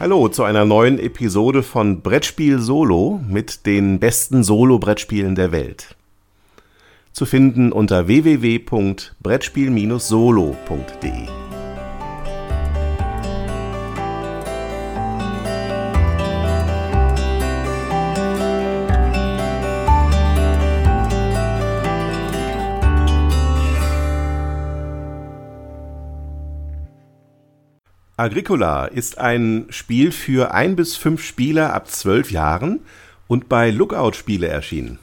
Hallo zu einer neuen Episode von Brettspiel Solo mit den besten Solo-Brettspielen der Welt. Zu finden unter www.brettspiel-solo.de. Agricola ist ein Spiel für ein bis fünf Spieler ab zwölf Jahren und bei Lookout Spiele erschienen.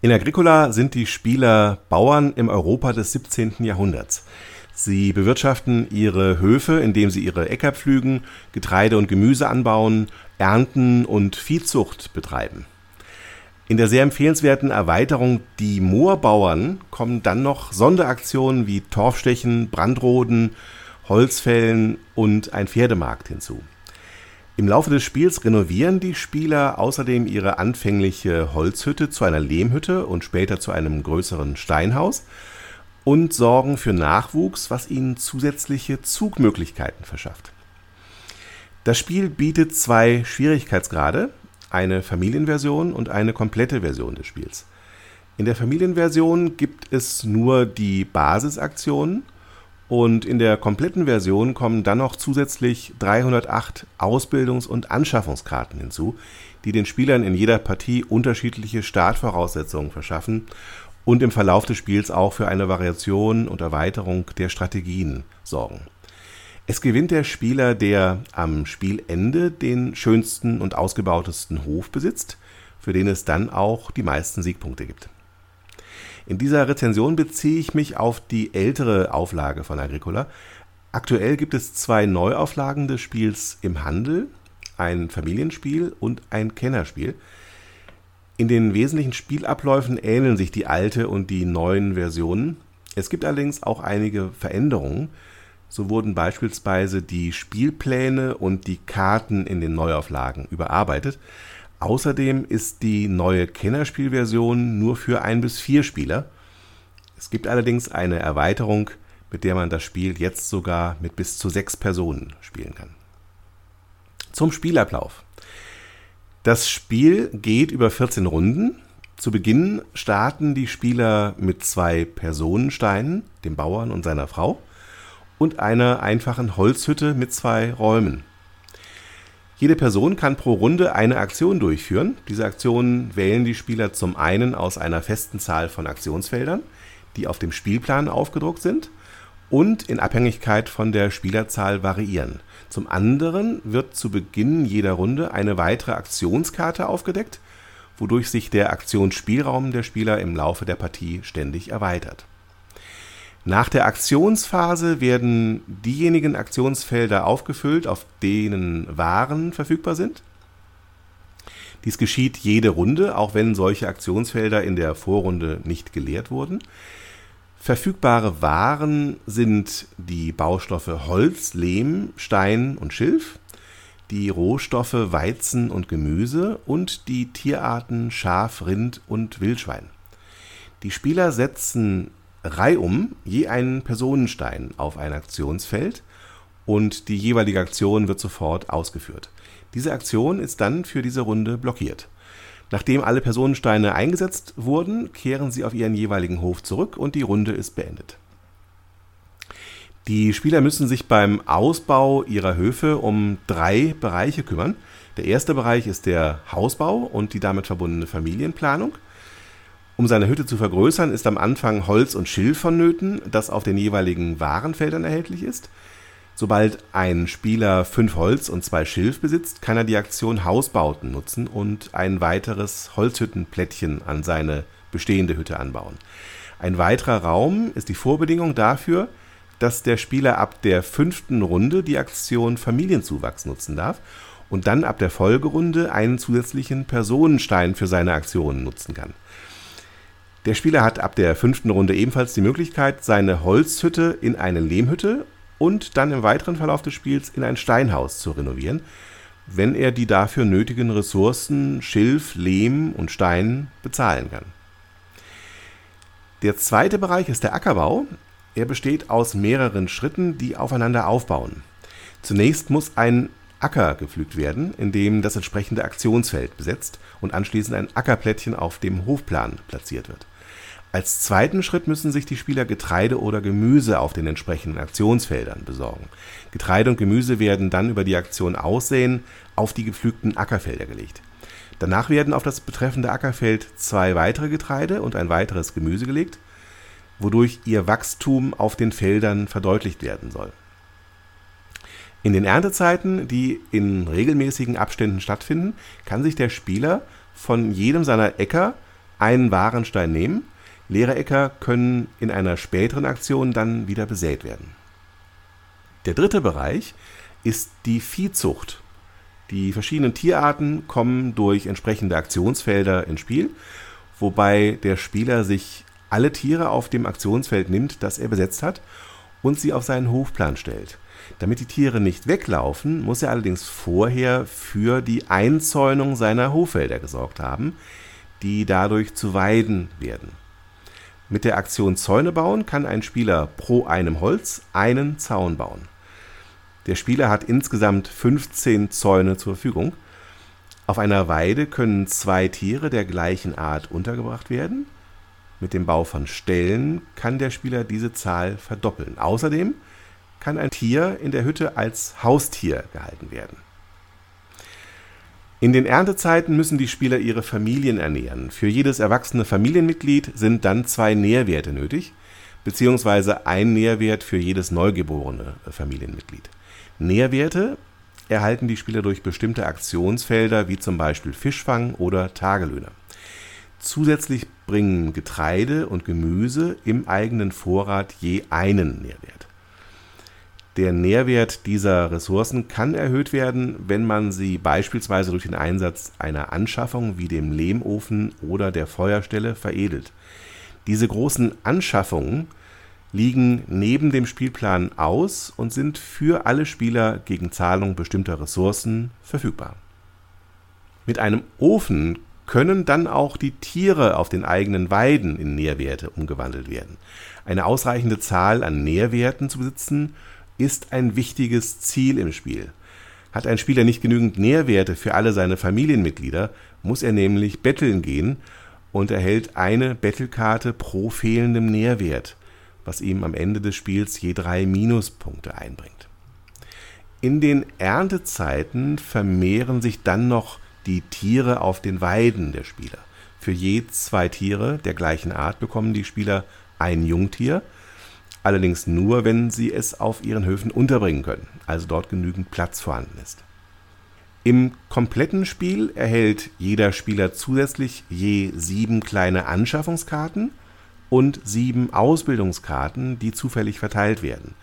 In Agricola sind die Spieler Bauern im Europa des 17. Jahrhunderts. Sie bewirtschaften ihre Höfe, indem sie ihre Äcker pflügen, Getreide und Gemüse anbauen, ernten und Viehzucht betreiben. In der sehr empfehlenswerten Erweiterung Die Moorbauern kommen dann noch Sonderaktionen wie Torfstechen, Brandroden, Holzfällen und ein Pferdemarkt hinzu. Im Laufe des Spiels renovieren die Spieler außerdem ihre anfängliche Holzhütte zu einer Lehmhütte und später zu einem größeren Steinhaus und sorgen für Nachwuchs, was ihnen zusätzliche Zugmöglichkeiten verschafft. Das Spiel bietet zwei Schwierigkeitsgrade, eine Familienversion und eine komplette Version des Spiels. In der Familienversion gibt es nur die Basisaktionen und in der kompletten Version kommen dann noch zusätzlich 308 Ausbildungs- und Anschaffungskarten hinzu, die den Spielern in jeder Partie unterschiedliche Startvoraussetzungen verschaffen und im Verlauf des Spiels auch für eine Variation und Erweiterung der Strategien sorgen. Es gewinnt der Spieler, der am Spielende den schönsten und ausgebautesten Hof besitzt, für den es dann auch die meisten Siegpunkte gibt. In dieser Rezension beziehe ich mich auf die ältere Auflage von Agricola. Aktuell gibt es zwei Neuauflagen des Spiels im Handel, ein Familienspiel und ein Kennerspiel. In den wesentlichen Spielabläufen ähneln sich die alte und die neuen Versionen. Es gibt allerdings auch einige Veränderungen. So wurden beispielsweise die Spielpläne und die Karten in den Neuauflagen überarbeitet. Außerdem ist die neue Kennerspielversion nur für ein bis vier Spieler. Es gibt allerdings eine Erweiterung, mit der man das Spiel jetzt sogar mit bis zu sechs Personen spielen kann. Zum Spielablauf. Das Spiel geht über 14 Runden. Zu Beginn starten die Spieler mit zwei Personensteinen, dem Bauern und seiner Frau, und einer einfachen Holzhütte mit zwei Räumen. Jede Person kann pro Runde eine Aktion durchführen. Diese Aktionen wählen die Spieler zum einen aus einer festen Zahl von Aktionsfeldern, die auf dem Spielplan aufgedruckt sind und in Abhängigkeit von der Spielerzahl variieren. Zum anderen wird zu Beginn jeder Runde eine weitere Aktionskarte aufgedeckt, wodurch sich der Aktionsspielraum der Spieler im Laufe der Partie ständig erweitert nach der Aktionsphase werden diejenigen Aktionsfelder aufgefüllt, auf denen Waren verfügbar sind. Dies geschieht jede Runde, auch wenn solche Aktionsfelder in der Vorrunde nicht geleert wurden. Verfügbare Waren sind die Baustoffe Holz, Lehm, Stein und Schilf, die Rohstoffe Weizen und Gemüse und die Tierarten Schaf, Rind und Wildschwein. Die Spieler setzen reihum je einen Personenstein auf ein Aktionsfeld und die jeweilige Aktion wird sofort ausgeführt. Diese Aktion ist dann für diese Runde blockiert. Nachdem alle Personensteine eingesetzt wurden, kehren sie auf ihren jeweiligen Hof zurück und die Runde ist beendet. Die Spieler müssen sich beim Ausbau ihrer Höfe um drei Bereiche kümmern. Der erste Bereich ist der Hausbau und die damit verbundene Familienplanung. Um seine Hütte zu vergrößern, ist am Anfang Holz und Schilf vonnöten, das auf den jeweiligen Warenfeldern erhältlich ist. Sobald ein Spieler fünf Holz und zwei Schilf besitzt, kann er die Aktion Hausbauten nutzen und ein weiteres Holzhüttenplättchen an seine bestehende Hütte anbauen. Ein weiterer Raum ist die Vorbedingung dafür, dass der Spieler ab der fünften Runde die Aktion Familienzuwachs nutzen darf und dann ab der Folgerunde einen zusätzlichen Personenstein für seine Aktionen nutzen kann. Der Spieler hat ab der fünften Runde ebenfalls die Möglichkeit, seine Holzhütte in eine Lehmhütte und dann im weiteren Verlauf des Spiels in ein Steinhaus zu renovieren, wenn er die dafür nötigen Ressourcen Schilf, Lehm und Stein bezahlen kann. Der zweite Bereich ist der Ackerbau. Er besteht aus mehreren Schritten, die aufeinander aufbauen. Zunächst muss ein Acker gepflügt werden, indem das entsprechende Aktionsfeld besetzt und anschließend ein Ackerplättchen auf dem Hofplan platziert wird. Als zweiten Schritt müssen sich die Spieler Getreide oder Gemüse auf den entsprechenden Aktionsfeldern besorgen. Getreide und Gemüse werden dann über die Aktion Aussehen auf die gepflügten Ackerfelder gelegt. Danach werden auf das betreffende Ackerfeld zwei weitere Getreide und ein weiteres Gemüse gelegt, wodurch ihr Wachstum auf den Feldern verdeutlicht werden soll. In den Erntezeiten, die in regelmäßigen Abständen stattfinden, kann sich der Spieler von jedem seiner Äcker einen Warenstein nehmen. Leere Äcker können in einer späteren Aktion dann wieder besät werden. Der dritte Bereich ist die Viehzucht. Die verschiedenen Tierarten kommen durch entsprechende Aktionsfelder ins Spiel, wobei der Spieler sich alle Tiere auf dem Aktionsfeld nimmt, das er besetzt hat, und sie auf seinen Hofplan stellt. Damit die Tiere nicht weglaufen, muss er allerdings vorher für die Einzäunung seiner Hoffelder gesorgt haben, die dadurch zu Weiden werden. Mit der Aktion Zäune bauen kann ein Spieler pro einem Holz einen Zaun bauen. Der Spieler hat insgesamt 15 Zäune zur Verfügung. Auf einer Weide können zwei Tiere der gleichen Art untergebracht werden. Mit dem Bau von Ställen kann der Spieler diese Zahl verdoppeln. Außerdem kann ein Tier in der Hütte als Haustier gehalten werden. In den Erntezeiten müssen die Spieler ihre Familien ernähren. Für jedes erwachsene Familienmitglied sind dann zwei Nährwerte nötig, beziehungsweise ein Nährwert für jedes neugeborene Familienmitglied. Nährwerte erhalten die Spieler durch bestimmte Aktionsfelder wie zum Beispiel Fischfang oder Tagelöhne. Zusätzlich bringen Getreide und Gemüse im eigenen Vorrat je einen Nährwert. Der Nährwert dieser Ressourcen kann erhöht werden, wenn man sie beispielsweise durch den Einsatz einer Anschaffung wie dem Lehmofen oder der Feuerstelle veredelt. Diese großen Anschaffungen liegen neben dem Spielplan aus und sind für alle Spieler gegen Zahlung bestimmter Ressourcen verfügbar. Mit einem Ofen können dann auch die Tiere auf den eigenen Weiden in Nährwerte umgewandelt werden. Eine ausreichende Zahl an Nährwerten zu besitzen, ist ein wichtiges Ziel im Spiel. Hat ein Spieler nicht genügend Nährwerte für alle seine Familienmitglieder, muss er nämlich betteln gehen und erhält eine Bettelkarte pro fehlendem Nährwert was ihm am Ende des Spiels je drei Minuspunkte einbringt. In den Erntezeiten vermehren sich dann noch die Tiere auf den Weiden der Spieler. Für je zwei Tiere der gleichen Art bekommen die Spieler ein Jungtier, allerdings nur, wenn sie es auf ihren Höfen unterbringen können, also dort genügend Platz vorhanden ist. Im kompletten Spiel erhält jeder Spieler zusätzlich je sieben kleine Anschaffungskarten und sieben Ausbildungskarten, die zufällig verteilt werden.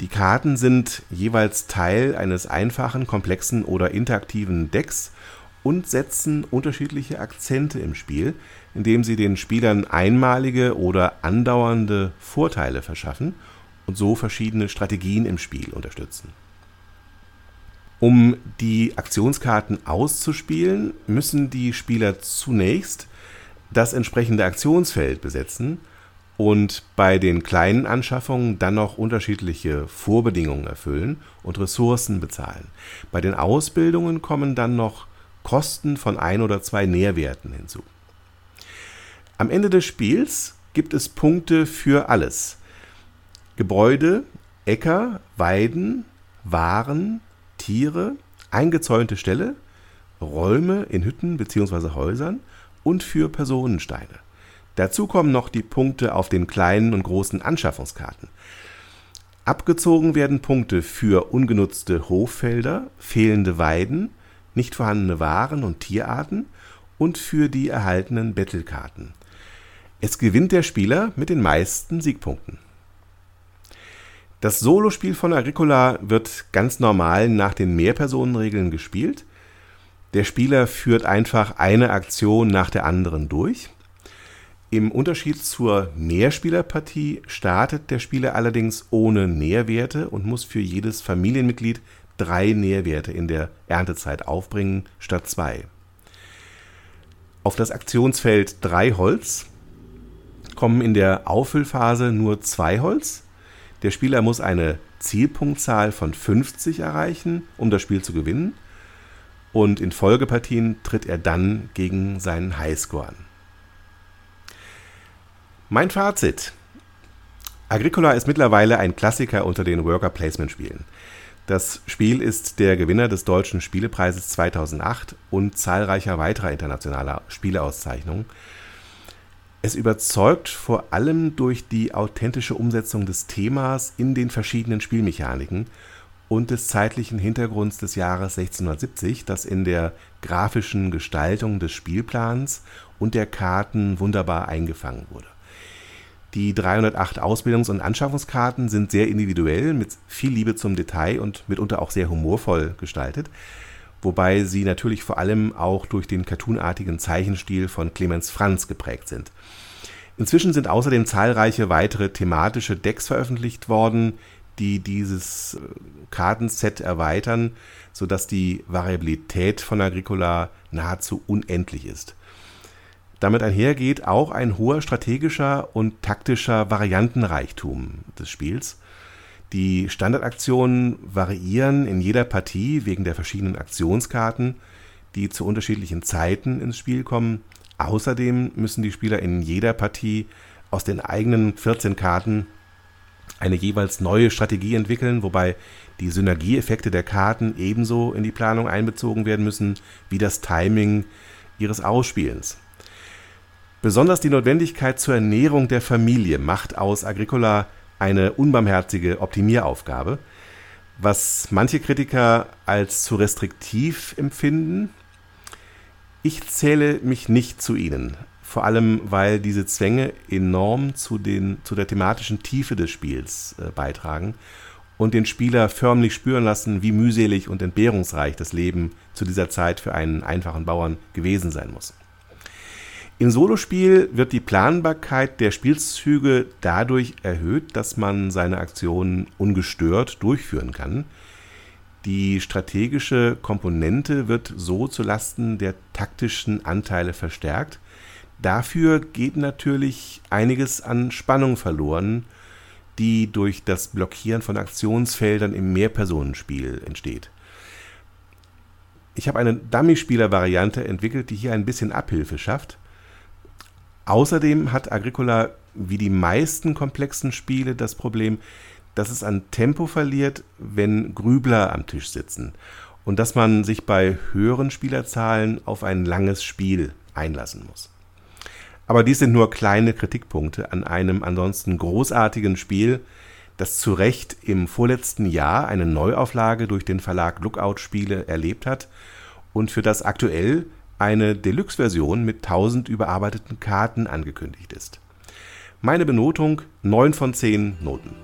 Die Karten sind jeweils Teil eines einfachen, komplexen oder interaktiven Decks und setzen unterschiedliche Akzente im Spiel, indem sie den Spielern einmalige oder andauernde Vorteile verschaffen und so verschiedene Strategien im Spiel unterstützen. Um die Aktionskarten auszuspielen, müssen die Spieler zunächst das entsprechende Aktionsfeld besetzen und bei den kleinen Anschaffungen dann noch unterschiedliche Vorbedingungen erfüllen und Ressourcen bezahlen. Bei den Ausbildungen kommen dann noch Kosten von ein oder zwei Nährwerten hinzu. Am Ende des Spiels gibt es Punkte für alles. Gebäude, Äcker, Weiden, Waren, Tiere, eingezäunte Ställe, Räume in Hütten bzw. Häusern und für Personensteine. Dazu kommen noch die Punkte auf den kleinen und großen Anschaffungskarten. Abgezogen werden Punkte für ungenutzte Hoffelder, fehlende Weiden, nicht vorhandene Waren und Tierarten und für die erhaltenen Bettelkarten. Es gewinnt der Spieler mit den meisten Siegpunkten. Das Solospiel von Agricola wird ganz normal nach den Mehrpersonenregeln gespielt. Der Spieler führt einfach eine Aktion nach der anderen durch. Im Unterschied zur Mehrspielerpartie startet der Spieler allerdings ohne Nährwerte und muss für jedes Familienmitglied drei Nährwerte in der Erntezeit aufbringen statt zwei. Auf das Aktionsfeld drei Holz kommen in der Auffüllphase nur zwei Holz. Der Spieler muss eine Zielpunktzahl von 50 erreichen, um das Spiel zu gewinnen. Und in Folgepartien tritt er dann gegen seinen Highscore an. Mein Fazit. Agricola ist mittlerweile ein Klassiker unter den Worker Placement Spielen. Das Spiel ist der Gewinner des Deutschen Spielepreises 2008 und zahlreicher weiterer internationaler Spieleauszeichnungen. Es überzeugt vor allem durch die authentische Umsetzung des Themas in den verschiedenen Spielmechaniken und des zeitlichen Hintergrunds des Jahres 1670, das in der grafischen Gestaltung des Spielplans und der Karten wunderbar eingefangen wurde. Die 308 Ausbildungs- und Anschaffungskarten sind sehr individuell, mit viel Liebe zum Detail und mitunter auch sehr humorvoll gestaltet, wobei sie natürlich vor allem auch durch den cartoonartigen Zeichenstil von Clemens Franz geprägt sind. Inzwischen sind außerdem zahlreiche weitere thematische Decks veröffentlicht worden, die dieses äh, Kartenset erweitern, sodass die Variabilität von Agricola nahezu unendlich ist. Damit einhergeht auch ein hoher strategischer und taktischer Variantenreichtum des Spiels. Die Standardaktionen variieren in jeder Partie wegen der verschiedenen Aktionskarten, die zu unterschiedlichen Zeiten ins Spiel kommen. Außerdem müssen die Spieler in jeder Partie aus den eigenen 14 Karten eine jeweils neue Strategie entwickeln, wobei die Synergieeffekte der Karten ebenso in die Planung einbezogen werden müssen wie das Timing ihres Ausspielens. Besonders die Notwendigkeit zur Ernährung der Familie macht aus Agricola eine unbarmherzige Optimieraufgabe, was manche Kritiker als zu restriktiv empfinden. Ich zähle mich nicht zu ihnen, vor allem weil diese Zwänge enorm zu, den, zu der thematischen Tiefe des Spiels äh, beitragen und den Spieler förmlich spüren lassen, wie mühselig und entbehrungsreich das Leben zu dieser Zeit für einen einfachen Bauern gewesen sein muss. Im Solospiel wird die Planbarkeit der Spielzüge dadurch erhöht, dass man seine Aktionen ungestört durchführen kann. Die strategische Komponente wird so zulasten der taktischen Anteile verstärkt. Dafür geht natürlich einiges an Spannung verloren, die durch das Blockieren von Aktionsfeldern im Mehrpersonenspiel entsteht. Ich habe eine Dummy-Spieler-Variante entwickelt, die hier ein bisschen Abhilfe schafft. Außerdem hat Agricola wie die meisten komplexen Spiele das Problem, dass es an Tempo verliert, wenn Grübler am Tisch sitzen und dass man sich bei höheren Spielerzahlen auf ein langes Spiel einlassen muss. Aber dies sind nur kleine Kritikpunkte an einem ansonsten großartigen Spiel, das zu Recht im vorletzten Jahr eine Neuauflage durch den Verlag Lookout Spiele erlebt hat und für das aktuell eine Deluxe-Version mit 1000 überarbeiteten Karten angekündigt ist. Meine Benotung 9 von 10 Noten.